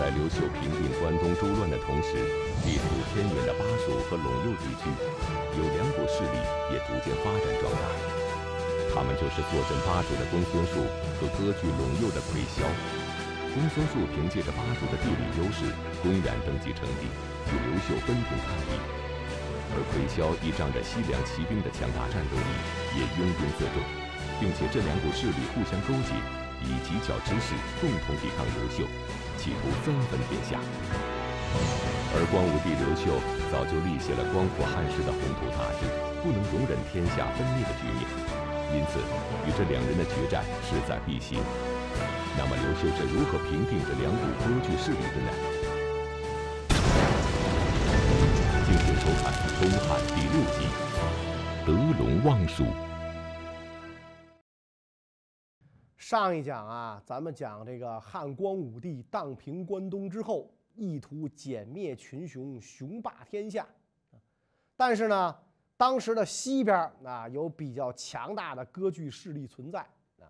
在刘秀平定关东诸乱的同时，地处偏远的巴蜀和陇右地区，有两股势力也逐渐发展壮大。他们就是坐镇巴蜀的公孙述和割据陇右的魁嚣。公孙述凭借着巴蜀的地理优势，公然登基称帝，与刘秀分庭抗礼；而魁嚣依仗着西凉骑兵的强大战斗力，也拥兵自重，并且这两股势力互相勾结，以犄角之势共同抵抗刘秀。企图分分天下，而光武帝刘秀早就立下了光复汉室的宏图大志，不能容忍天下分裂的局面，因此与这两人的决战势在必行。那么刘秀是如何平定这两股割据势力的呢？敬请收看《东汉》第六集《得陇望蜀》。上一讲啊，咱们讲这个汉光武帝荡平关东之后，意图歼灭群雄，雄霸天下。但是呢，当时的西边啊有比较强大的割据势力存在啊，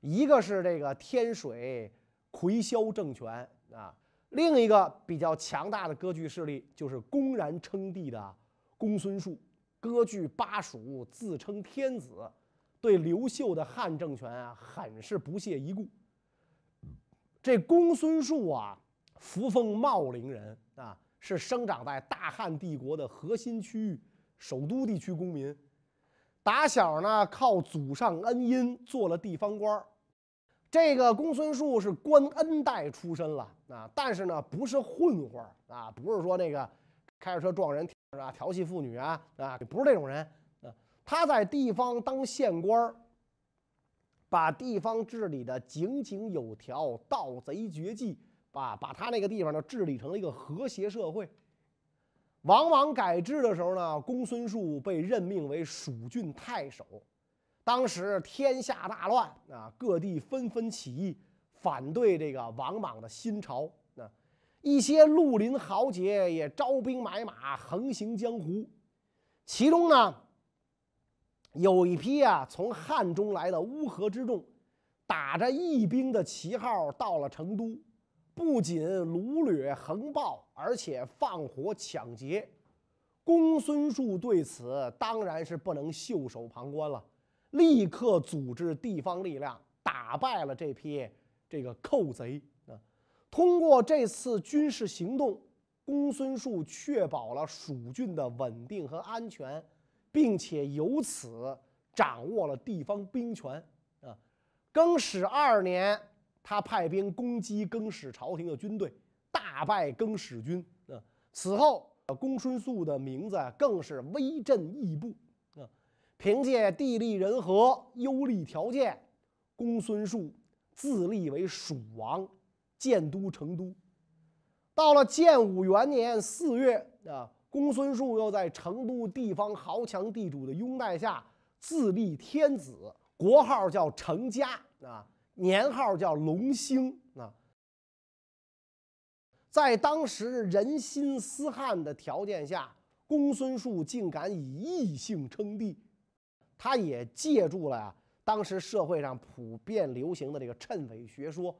一个是这个天水魁嚣政权啊，另一个比较强大的割据势力就是公然称帝的公孙述，割据巴蜀，自称天子。对刘秀的汉政权啊，很是不屑一顾。这公孙述啊，扶风茂陵人啊，是生长在大汉帝国的核心区域首都地区公民。打小呢，靠祖上恩荫做了地方官这个公孙述是官恩代出身了啊，但是呢，不是混混啊，不是说那个开着车撞人啊，调戏妇女啊啊，不是这种人。他在地方当县官把地方治理的井井有条，盗贼绝迹，把把他那个地方呢治理成了一个和谐社会。王莽改制的时候呢，公孙述被任命为蜀郡太守。当时天下大乱啊，各地纷纷起义，反对这个王莽的新朝。啊，一些绿林豪杰也招兵买马，横行江湖。其中呢。有一批啊，从汉中来的乌合之众，打着义兵的旗号到了成都，不仅掳掠横暴，而且放火抢劫。公孙述对此当然是不能袖手旁观了，立刻组织地方力量打败了这批这个寇贼啊。通过这次军事行动，公孙述确保了蜀郡的稳定和安全。并且由此掌握了地方兵权啊。更始二年，他派兵攻击更始朝廷的军队，大败更始军啊。此后，公孙述的名字更是威震异部啊。凭借地利人和、优利条件，公孙述自立为蜀王，建都成都。到了建武元年四月啊。公孙述又在成都地方豪强地主的拥戴下自立天子，国号叫成家啊，年号叫隆兴啊。在当时人心思汉的条件下，公孙述竟敢以异姓称帝，他也借助了啊当时社会上普遍流行的这个谶纬学说，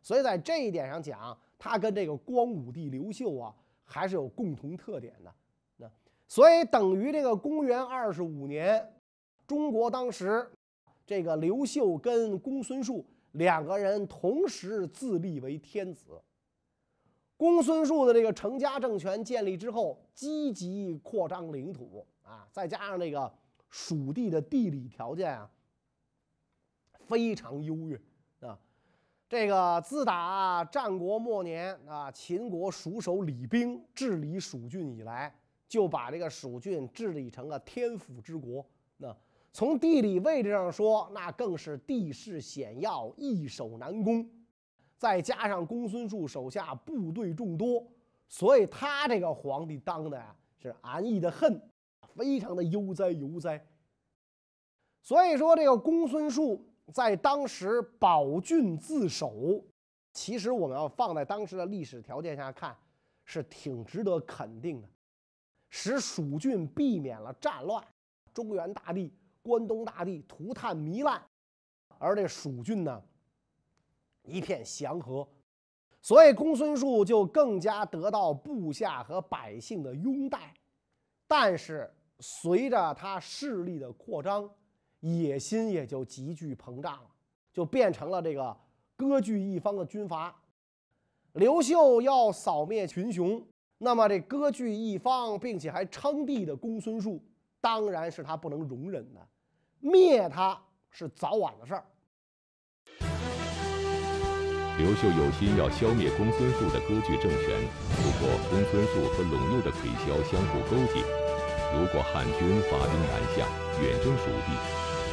所以在这一点上讲，他跟这个光武帝刘秀啊。还是有共同特点的，那所以等于这个公元二十五年，中国当时这个刘秀跟公孙述两个人同时自立为天子。公孙述的这个成家政权建立之后，积极扩张领土啊，再加上这个蜀地的地理条件啊，非常优越。这个自打战国末年啊，秦国蜀守李冰治理蜀郡以来，就把这个蜀郡治理成了天府之国。那从地理位置上说，那更是地势险要，易守难攻。再加上公孙述手下部队众多，所以他这个皇帝当的呀是安逸的很，非常的悠哉悠哉。所以说，这个公孙述。在当时保郡自守，其实我们要放在当时的历史条件下看，是挺值得肯定的，使蜀郡避免了战乱，中原大地、关东大地涂炭糜烂，而这蜀郡呢，一片祥和。所以公孙述就更加得到部下和百姓的拥戴。但是随着他势力的扩张，野心也就急剧膨胀了，就变成了这个割据一方的军阀。刘秀要扫灭群雄，那么这割据一方并且还称帝的公孙述，当然是他不能容忍的。灭他是早晚的事儿。刘秀有心要消灭公孙述的割据政权，不过公孙述和陇右的魁骁相互勾结，如果汉军发兵南下，远征蜀地，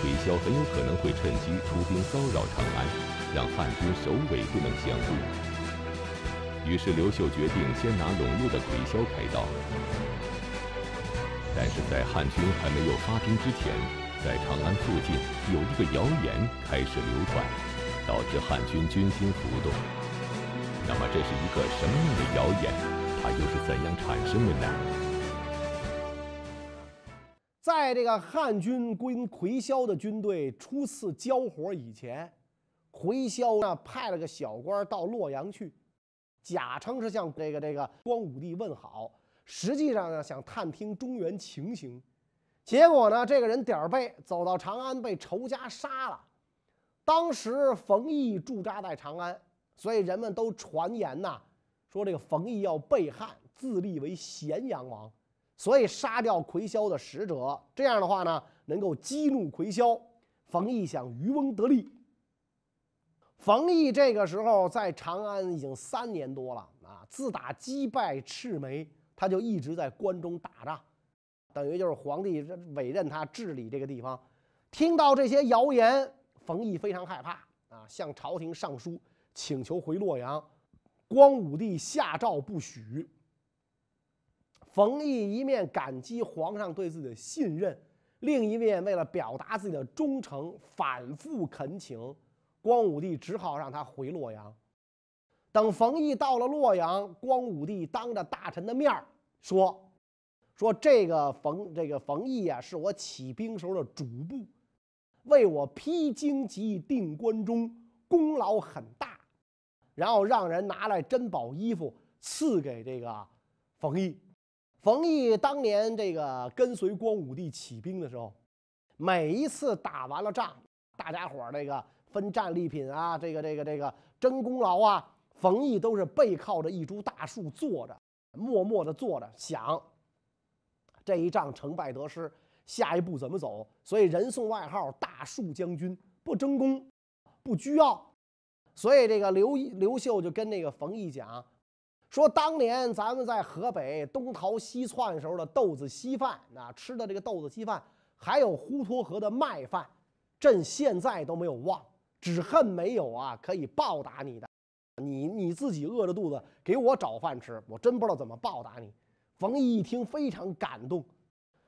魁骁很有可能会趁机出兵骚扰长安，让汉军首尾不能相顾。于是刘秀决定先拿陇右的魁骁开刀。但是在汉军还没有发兵之前，在长安附近有一个谣言开始流传。导致汉军军心浮动。那么，这是一个什么样的谣言？它又是怎样产生的呢？在这个汉军跟魁骁的军队初次交火以前，魁骁呢派了个小官到洛阳去，假称是向这个这个光武帝问好，实际上呢想探听中原情形。结果呢，这个人点儿背走到长安，被仇家杀了。当时冯异驻扎在长安，所以人们都传言呐，说这个冯异要背汉，自立为咸阳王，所以杀掉魁骁的使者。这样的话呢，能够激怒魁骁。冯异想渔翁得利。冯异这个时候在长安已经三年多了啊，自打击败赤眉，他就一直在关中打仗，等于就是皇帝委任他治理这个地方。听到这些谣言。冯异非常害怕啊，向朝廷上书请求回洛阳。光武帝下诏不许。冯异一面感激皇上对自己的信任，另一面为了表达自己的忠诚，反复恳请光武帝，只好让他回洛阳。等冯异到了洛阳，光武帝当着大臣的面说：“说这个冯这个冯异呀，是我起兵时候的主簿。”为我披荆棘、定关中，功劳很大。然后让人拿来珍宝衣服赐给这个冯异。冯异当年这个跟随光武帝起兵的时候，每一次打完了仗，大家伙儿这个分战利品啊，这个这个这个争功劳啊，冯异都是背靠着一株大树坐着，默默地坐着想这一仗成败得失。下一步怎么走？所以人送外号“大树将军”，不争功，不倨傲。所以这个刘刘秀就跟那个冯异讲，说当年咱们在河北东逃西窜时候的豆子稀饭啊，吃的这个豆子稀饭，还有滹沱河的麦饭，朕现在都没有忘，只恨没有啊可以报答你的。你你自己饿着肚子给我找饭吃，我真不知道怎么报答你。冯异一听非常感动。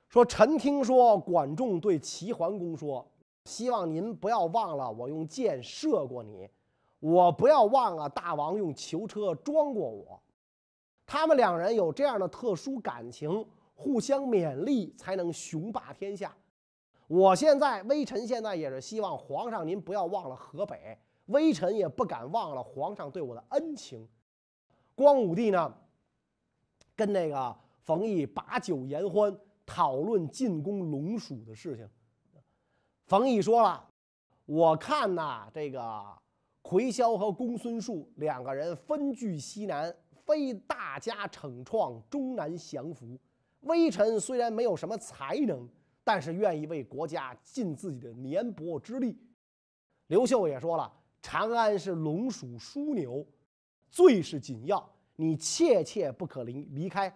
说臣听说管仲对齐桓公说：“希望您不要忘了我用箭射过你，我不要忘了大王用囚车装过我。他们两人有这样的特殊感情，互相勉励，才能雄霸天下。我现在微臣现在也是希望皇上您不要忘了河北，微臣也不敢忘了皇上对我的恩情。”光武帝呢，跟那个冯异把酒言欢。讨论进攻龙蜀的事情，冯异说了：“我看呐，这个魁骁和公孙述两个人分据西南，非大家惩创，终难降服。微臣虽然没有什么才能，但是愿意为国家尽自己的绵薄之力。”刘秀也说了：“长安是龙蜀枢纽，最是紧要，你切切不可离离开，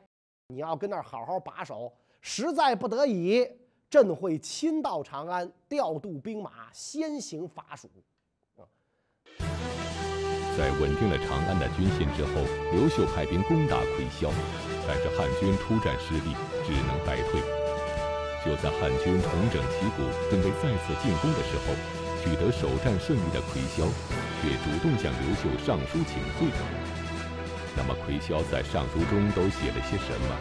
你要跟那儿好好把守。”实在不得已，朕会亲到长安，调度兵马，先行伐蜀。在稳定了长安的军心之后，刘秀派兵攻打魁骁，但是汉军出战失利，只能败退。就在汉军重整旗鼓，准备再次进攻的时候，取得首战胜利的魁骁却主动向刘秀上书请罪。那么，魁骁在上书中都写了些什么？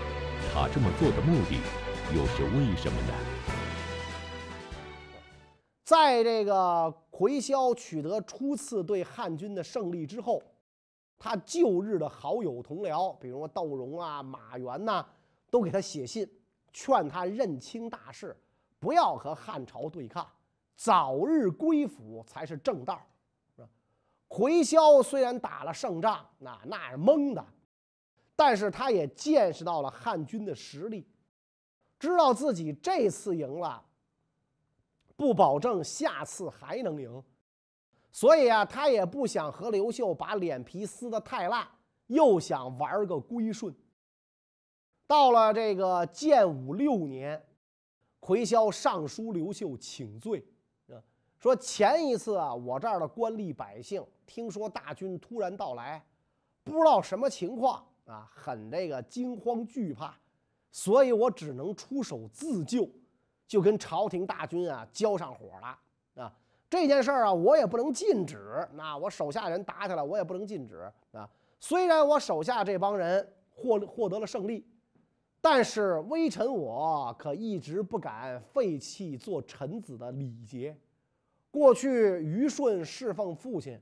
他这么做的目的又是为什么呢？在这个魁骁取得初次对汉军的胜利之后，他旧日的好友同僚，比如说窦融啊、马援呐，都给他写信，劝他认清大势，不要和汉朝对抗，早日归府才是正道。奎霄虽然打了胜仗，那那是蒙的，但是他也见识到了汉军的实力，知道自己这次赢了，不保证下次还能赢。所以啊，他也不想和刘秀把脸皮撕得太烂，又想玩个归顺。到了这个建武六年，奎霄上书刘秀请罪，说前一次啊，我这儿的官吏百姓听说大军突然到来，不知道什么情况啊，很这个惊慌惧怕，所以我只能出手自救，就跟朝廷大军啊交上火了啊。这件事儿啊，我也不能禁止。那我手下人打起来，我也不能禁止啊。虽然我手下这帮人获获得了胜利，但是微臣我可一直不敢废弃做臣子的礼节。过去虞舜侍奉父亲，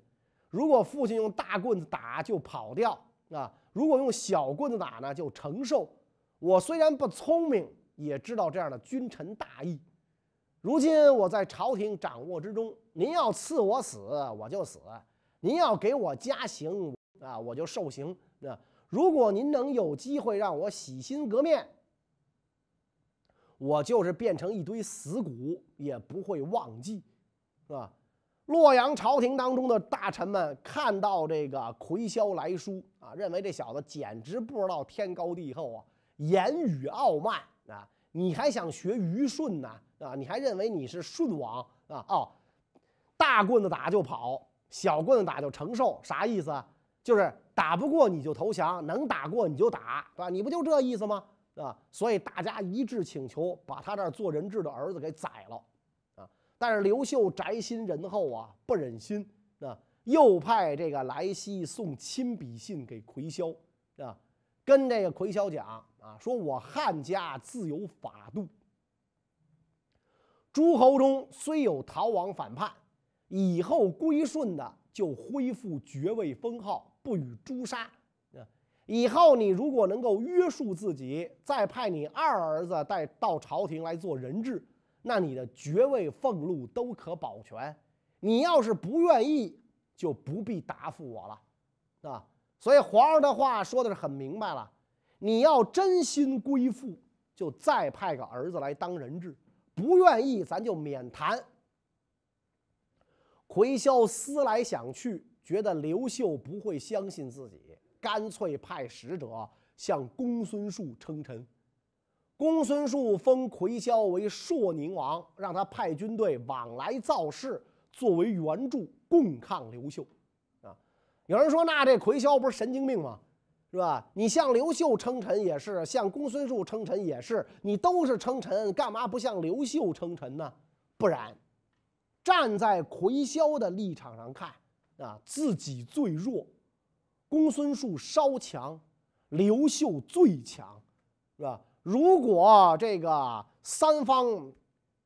如果父亲用大棍子打就跑掉啊；如果用小棍子打呢，就承受。我虽然不聪明，也知道这样的君臣大义。如今我在朝廷掌握之中，您要赐我死，我就死；您要给我加刑啊，我就受刑。那如果您能有机会让我洗心革面，我就是变成一堆死骨也不会忘记，是吧？洛阳朝廷当中的大臣们看到这个魁霄来书啊，认为这小子简直不知道天高地厚啊，言语傲慢啊，你还想学虞舜呢？啊，你还认为你是舜王啊？哦，大棍子打就跑，小棍子打就承受，啥意思啊？就是打不过你就投降，能打过你就打，是吧？你不就这意思吗？啊，所以大家一致请求把他这做人质的儿子给宰了，啊！但是刘秀宅心仁厚啊，不忍心啊，又派这个来西送亲笔信给魁霄啊，跟这个魁霄讲啊，说我汉家自有法度。诸侯中虽有逃亡反叛，以后归顺的就恢复爵位封号，不予诛杀。以后你如果能够约束自己，再派你二儿子带到朝廷来做人质，那你的爵位俸禄都可保全。你要是不愿意，就不必答复我了，啊。所以皇上的话说的是很明白了，你要真心归附，就再派个儿子来当人质。不愿意，咱就免谈。奎霄思来想去，觉得刘秀不会相信自己，干脆派使者向公孙述称臣。公孙述封奎霄为朔宁王，让他派军队往来造势，作为援助，共抗刘秀。啊，有人说，那这奎霄不是神经病吗？是吧？你向刘秀称臣也是，向公孙述称臣也是，你都是称臣，干嘛不向刘秀称臣呢？不然，站在魁霄的立场上看，啊，自己最弱，公孙述稍强，刘秀最强，是吧？如果这个三方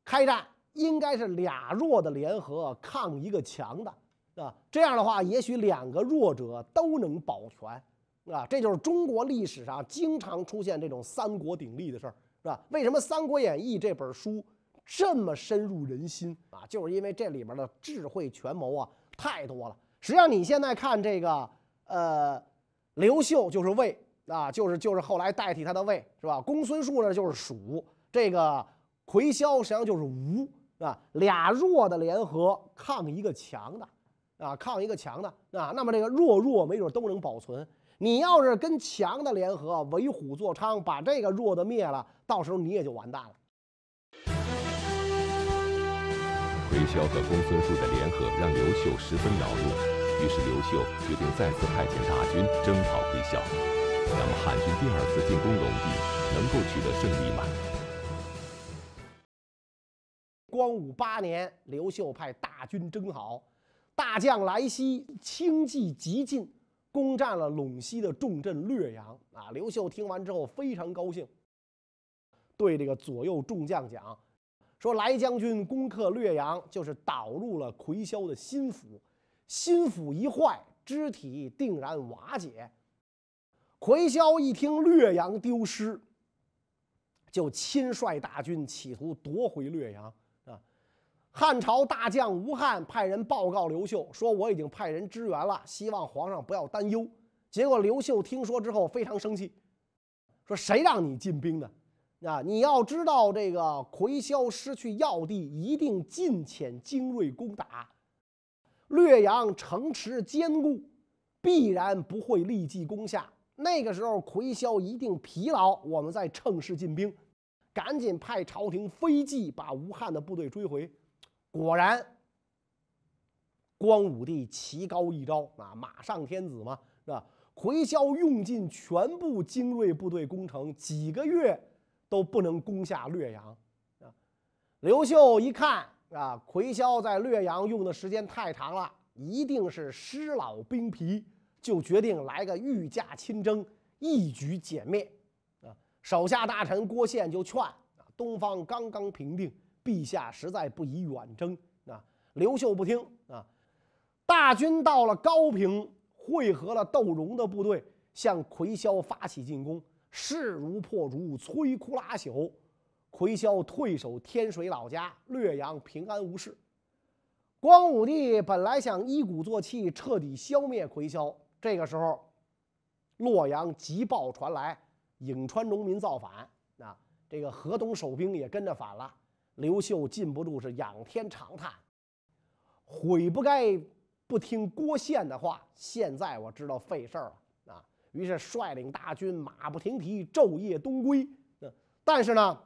开战，应该是俩弱的联合抗一个强的，啊，这样的话，也许两个弱者都能保全。啊，这就是中国历史上经常出现这种三国鼎立的事儿，是吧？为什么《三国演义》这本书这么深入人心啊？就是因为这里边的智慧权谋啊太多了。实际上，你现在看这个，呃，刘秀就是魏啊，就是就是后来代替他的魏，是吧？公孙述呢就是蜀，这个魁霄实际上就是吴，啊，俩弱的联合抗一个强的，啊，抗一个强的啊，那么这个弱弱没准都能保存。你要是跟强的联合，为虎作伥，把这个弱的灭了，到时候你也就完蛋了。奎霄和公孙述的联合让刘秀十分恼怒，于是刘秀决定再次派遣大军征讨奎霄。那么汉军第二次进攻陇地能够取得胜利吗？光武八年，刘秀派大军征讨，大将来袭轻骑急进。攻占了陇西的重镇略阳啊！刘秀听完之后非常高兴，对这个左右众将讲：“说来将军攻克略阳，就是导入了魁霄的心腹，心腹一坏，肢体定然瓦解。魁霄一听略阳丢失，就亲率大军企图夺回略阳。汉朝大将吴汉派人报告刘秀说：“我已经派人支援了，希望皇上不要担忧。”结果刘秀听说之后非常生气，说：“谁让你进兵的？啊，你要知道，这个魁霄失去要地，一定尽遣精锐攻打。略阳城池坚固，必然不会立即攻下。那个时候，魁霄一定疲劳，我们再乘势进兵。赶紧派朝廷飞骑把吴汉的部队追回。果然，光武帝奇高一招啊，马上天子嘛，是吧？”回霄用尽全部精锐部队攻城，几个月都不能攻下略阳。啊，刘秀一看啊，魁霄在略阳用的时间太长了，一定是失老兵疲，就决定来个御驾亲征，一举歼灭。啊，手下大臣郭宪就劝啊，东方刚刚平定，陛下实在不宜远征。啊，刘秀不听啊，大军到了高平。汇合了窦融的部队，向魁霄发起进攻，势如破竹，摧枯拉朽。魁霄退守天水老家，略阳平安无事。光武帝本来想一鼓作气彻底消灭魁霄，这个时候，洛阳急报传来，颍川农民造反，啊，这个河东守兵也跟着反了。刘秀禁不住是仰天长叹，悔不该。不听郭宪的话，现在我知道费事儿了啊！于是率领大军马不停蹄，昼夜东归。但是呢，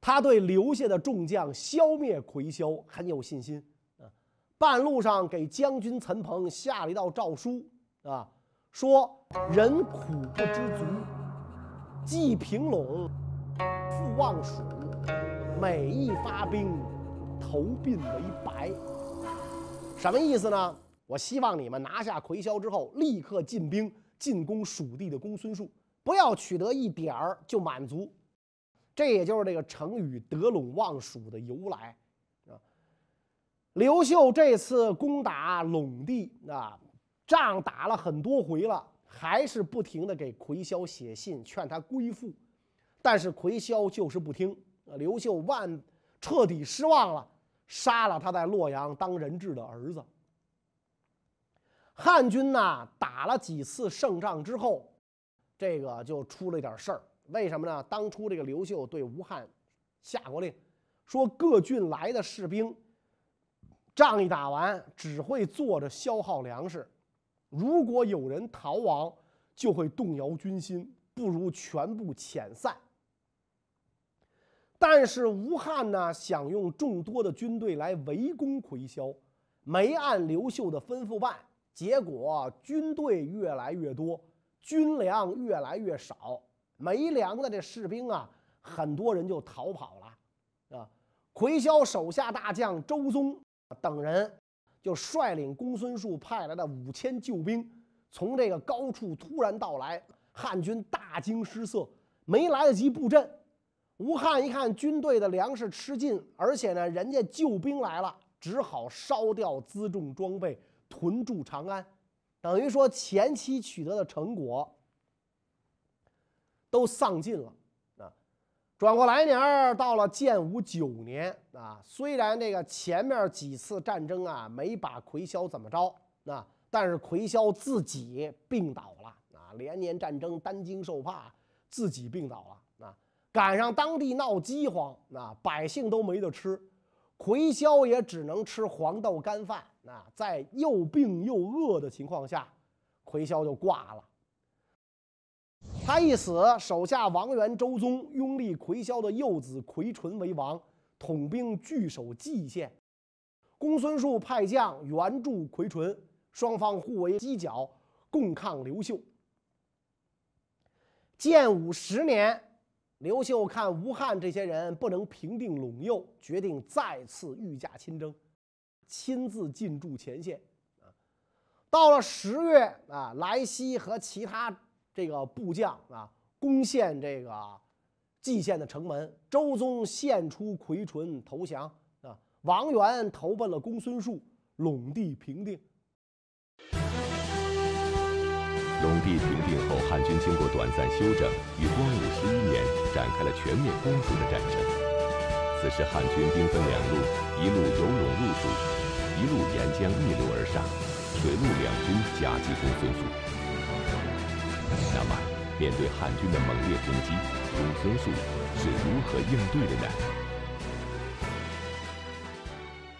他对留下的众将消灭魁霄很有信心啊。半路上给将军陈鹏下了一道诏书啊，说人苦不知足，既平陇，复望蜀，每一发兵，头鬓为白。什么意思呢？我希望你们拿下魁霄之后，立刻进兵进攻蜀地的公孙述，不要取得一点儿就满足。这也就是这个成语“得陇望蜀”的由来啊。刘秀这次攻打陇地啊，仗打了很多回了，还是不停的给魁霄写信劝他归附，但是魁霄就是不听。刘秀万彻底失望了。杀了他在洛阳当人质的儿子。汉军呢打了几次胜仗之后，这个就出了点事儿。为什么呢？当初这个刘秀对吴汉下过令，说各郡来的士兵，仗一打完只会坐着消耗粮食，如果有人逃亡，就会动摇军心，不如全部遣散。但是吴汉呢，想用众多的军队来围攻奎霄，没按刘秀的吩咐办，结果军队越来越多，军粮越来越少，没粮的这士兵啊，很多人就逃跑了，啊，奎霄手下大将周宗等人就率领公孙述派来的五千救兵，从这个高处突然到来，汉军大惊失色，没来得及布阵。吴汉一看军队的粮食吃尽，而且呢，人家救兵来了，只好烧掉辎重装备，屯驻长安，等于说前期取得的成果都丧尽了啊。转过来年到了建武九年啊，虽然这个前面几次战争啊没把魁霄怎么着啊，但是魁霄自己病倒了啊，连年战争担惊受怕，自己病倒了。赶上当地闹饥荒，那百姓都没得吃，魁霄也只能吃黄豆干饭。那在又病又饿的情况下，魁霄就挂了。他一死，手下王元、周宗拥立魁霄的幼子魁纯为王，统兵据守蓟县。公孙述派将援助魁纯，双方互为犄角，共抗刘秀。建武十年。刘秀看吴汉这些人不能平定陇右，决定再次御驾亲征，亲自进驻前线。啊，到了十月啊，莱西和其他这个部将啊攻陷这个蓟县的城门。周宗献出魁纯投降啊，王元投奔了公孙述，陇地平定。陇地平定后，汉军经过短暂休整，于光武十一年展开了全面攻蜀的战争。此时，汉军兵分两路，一路由陇入蜀，一路沿江逆流而上，水陆两军夹击公孙述。那么，面对汉军的猛烈攻击，公孙述是如何应对的呢？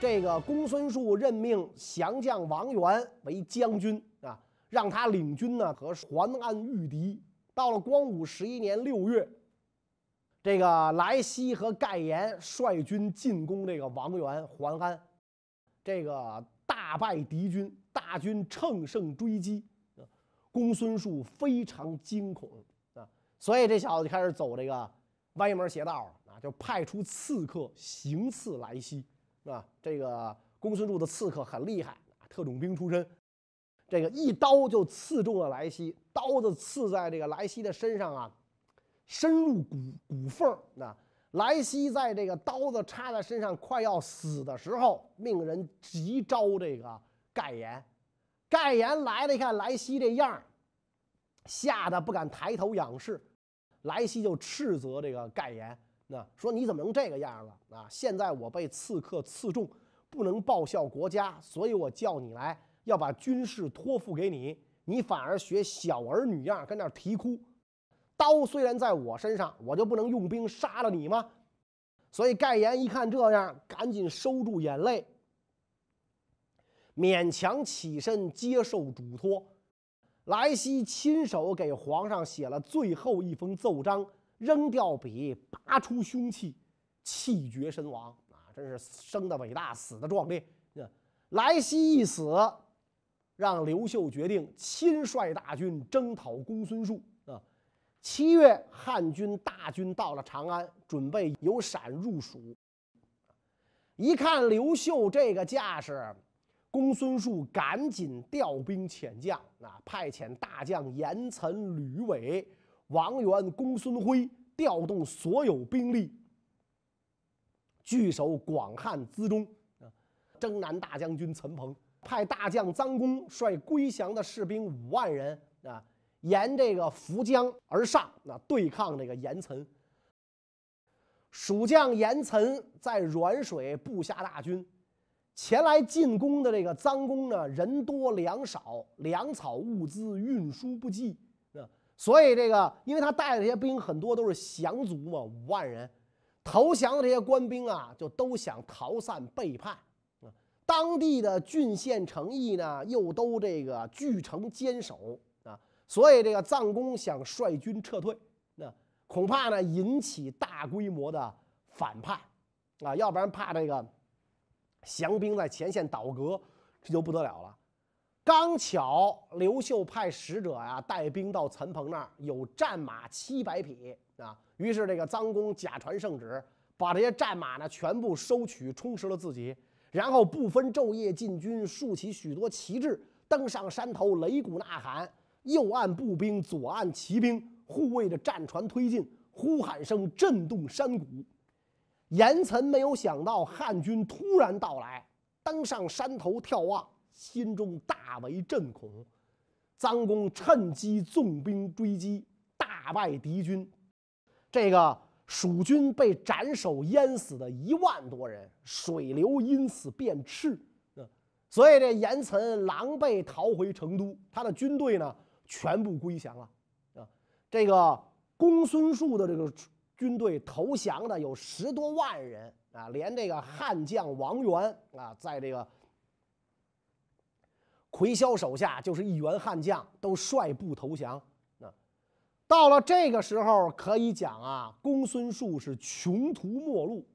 这个公孙述任命降将王元为将军，让他领军呢和淮安御敌。到了光武十一年六月，这个来西和盖延率军进攻这个王元淮安，这个大败敌军，大军乘胜追击，公孙述非常惊恐啊，所以这小子就开始走这个歪门邪道啊，就派出刺客行刺来西。啊，这个公孙述的刺客很厉害，特种兵出身，这个一刀就刺中了莱西，刀子刺在这个莱西的身上啊，深入骨骨缝那莱西在这个刀子插在身上快要死的时候，命人急招这个盖言。盖言来了，一看莱西这样吓得不敢抬头仰视。莱西就斥责这个盖言。那说你怎么能这个样了啊？现在我被刺客刺中，不能报效国家，所以我叫你来，要把军事托付给你，你反而学小儿女样跟那啼哭。刀虽然在我身上，我就不能用兵杀了你吗？所以盖言一看这样，赶紧收住眼泪，勉强起身接受嘱托。莱西亲手给皇上写了最后一封奏章。扔掉笔，拔出凶器，气绝身亡啊！真是生的伟大，死的壮烈。莱西一死，让刘秀决定亲率大军征讨公孙述啊。七月，汉军大军到了长安，准备由陕入蜀。一看刘秀这个架势，公孙述赶紧调兵遣将啊，派遣大将严岑、吕伟。王元、公孙辉调动所有兵力，据守广汉资中。征南大将军岑彭派大将臧公率归降的士兵五万人啊，沿这个涪江而上，那对抗这个严岑。蜀将严岑在软水布下大军，前来进攻的这个臧公呢，人多粮少，粮草物资运输不济啊。所以这个，因为他带的这些兵很多都是降卒嘛，五万人，投降的这些官兵啊，就都想逃散背叛。当地的郡县城邑呢，又都这个据城坚守啊。所以这个臧公想率军撤退，那恐怕呢引起大规模的反叛啊，要不然怕这个降兵在前线倒戈，这就不得了了。刚巧刘秀派使者呀带兵到岑彭那儿，有战马七百匹啊。于是这个臧公假传圣旨，把这些战马呢全部收取，充实了自己，然后不分昼夜进军，竖起许多旗帜，登上山头，擂鼓呐喊，右岸步兵，左岸骑兵护卫着战船推进，呼喊声震动山谷。严岑没有想到汉军突然到来，登上山头眺望。心中大为震恐，臧公趁机纵兵追击，大败敌军。这个蜀军被斩首淹死的一万多人，水流因此变赤。所以这严岑狼狈逃回成都，他的军队呢全部归降了。啊，这个公孙述的这个军队投降的有十多万人啊，连这个汉将王元啊，在这个。魁霄手下就是一员悍将，都率部投降。到了这个时候，可以讲啊，公孙述是穷途末路。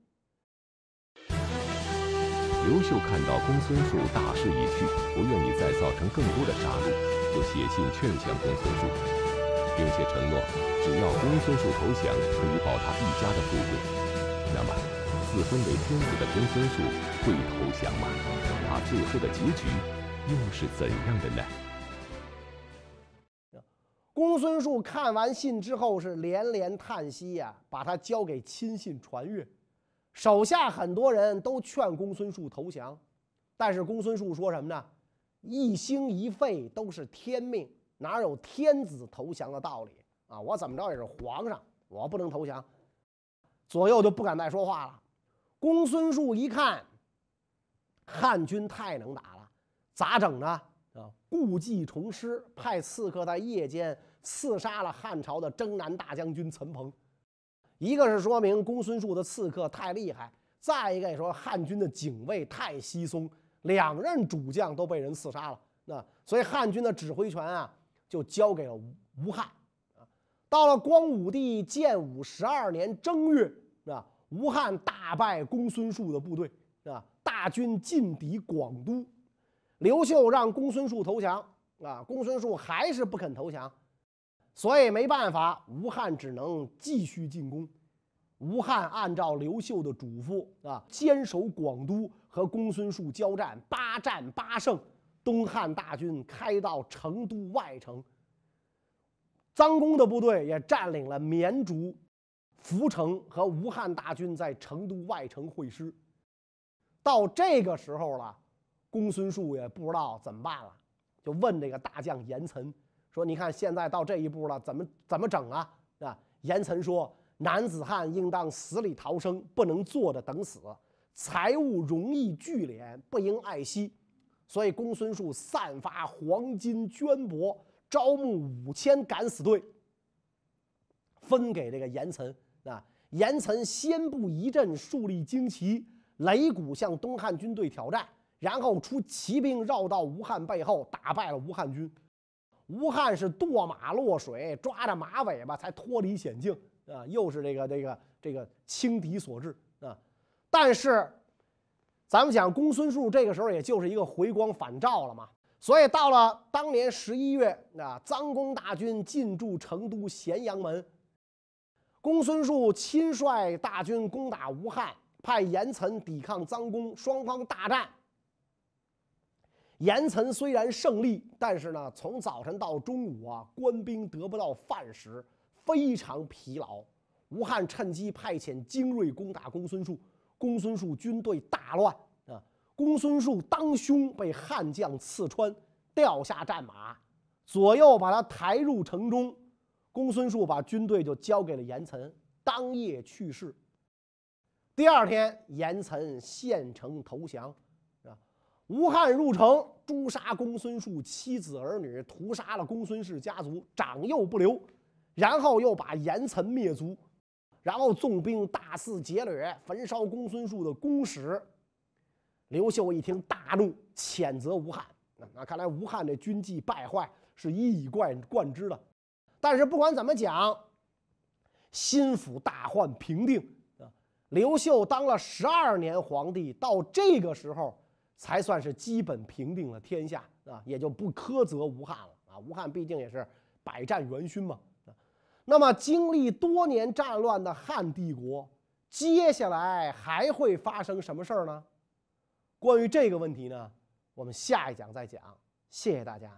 刘秀看到公孙述大势已去，不愿意再造成更多的杀戮，就写信劝降公孙述，并且承诺，只要公孙述投降，可以保他一家的富贵。那么，自封为天子的公孙述会投降吗？他最后的结局？又是怎样的呢？公孙述看完信之后是连连叹息呀，把他交给亲信传阅，手下很多人都劝公孙述投降，但是公孙述说什么呢？一兴一废都是天命哪有天子投降的道理啊？我怎么着也是皇上，我不能投降。左右就不敢再说话了。公孙述一看，汉军太能打了，咋整呢？啊，故技重施，派刺客在夜间刺杀了汉朝的征南大将军岑彭。一个是说明公孙述的刺客太厉害，再一个也说汉军的警卫太稀松，两任主将都被人刺杀了。那所以汉军的指挥权啊，就交给了吴吴汉。到了光武帝建武十二年正月，啊，吴汉大败公孙述的部队，啊，大军进抵广都。刘秀让公孙述投降，啊，公孙述还是不肯投降。所以没办法，吴汉只能继续进攻。吴汉按照刘秀的嘱咐啊，坚守广都，和公孙述交战，八战八胜。东汉大军开到成都外城，臧公的部队也占领了绵竹、涪城，和吴汉大军在成都外城会师。到这个时候了，公孙述也不知道怎么办了，就问这个大将严岑。说，你看现在到这一步了，怎么怎么整啊？啊，严岑说：“男子汉应当死里逃生，不能坐着等死。财物容易聚敛，不应爱惜。所以公孙述散发黄金绢帛，招募五千敢死队，分给这个严岑。啊，严岑先布一阵，树立旌旗，擂鼓向东汉军队挑战，然后出骑兵绕到吴汉背后，打败了吴汉军。”吴汉是堕马落水，抓着马尾巴才脱离险境啊！又是这个这个这个轻敌所致啊！但是，咱们讲公孙述这个时候也就是一个回光返照了嘛。所以到了当年十一月啊，臧公大军进驻成都咸阳门，公孙述亲率大军攻打吴汉，派严岑抵抗臧公，双方大战。严岑虽然胜利，但是呢，从早晨到中午啊，官兵得不到饭食，非常疲劳。吴汉趁机派遣精锐攻打公孙述，公孙述军队大乱啊！公孙述当胸被汉将刺穿，掉下战马，左右把他抬入城中。公孙述把军队就交给了严岑，当夜去世。第二天，严岑献城投降。吴汉入城，诛杀公孙述妻子儿女，屠杀了公孙氏家族，长幼不留。然后又把严岑灭族，然后纵兵大肆劫掠，焚烧公孙述的宫室。刘秀一听大怒，谴责吴汉。那看来吴汉这军纪败坏是一以贯贯之的。但是不管怎么讲，心腹大患平定啊！刘秀当了十二年皇帝，到这个时候。才算是基本平定了天下啊，也就不苛责吴汉了啊。吴汉毕竟也是百战元勋嘛啊。那么经历多年战乱的汉帝国，接下来还会发生什么事儿呢？关于这个问题呢，我们下一讲再讲。谢谢大家。